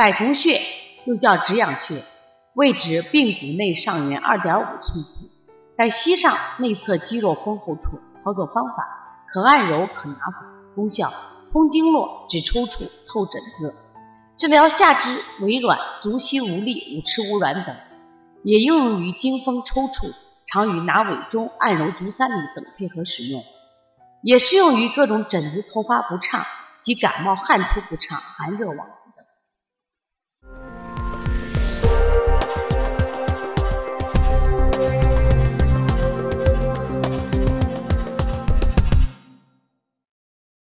百虫穴又叫止痒穴位置髌骨内上缘二点五寸处在膝上内侧肌肉丰厚处操作方法可按揉可拿法功效通经络止抽搐透疹子。治疗下肢痿软足膝无力五迟无软等也应用于经风抽搐常与拿尾中按揉足三里等配合使用也适用于各种疹子头发不畅及感冒汗出不畅寒热往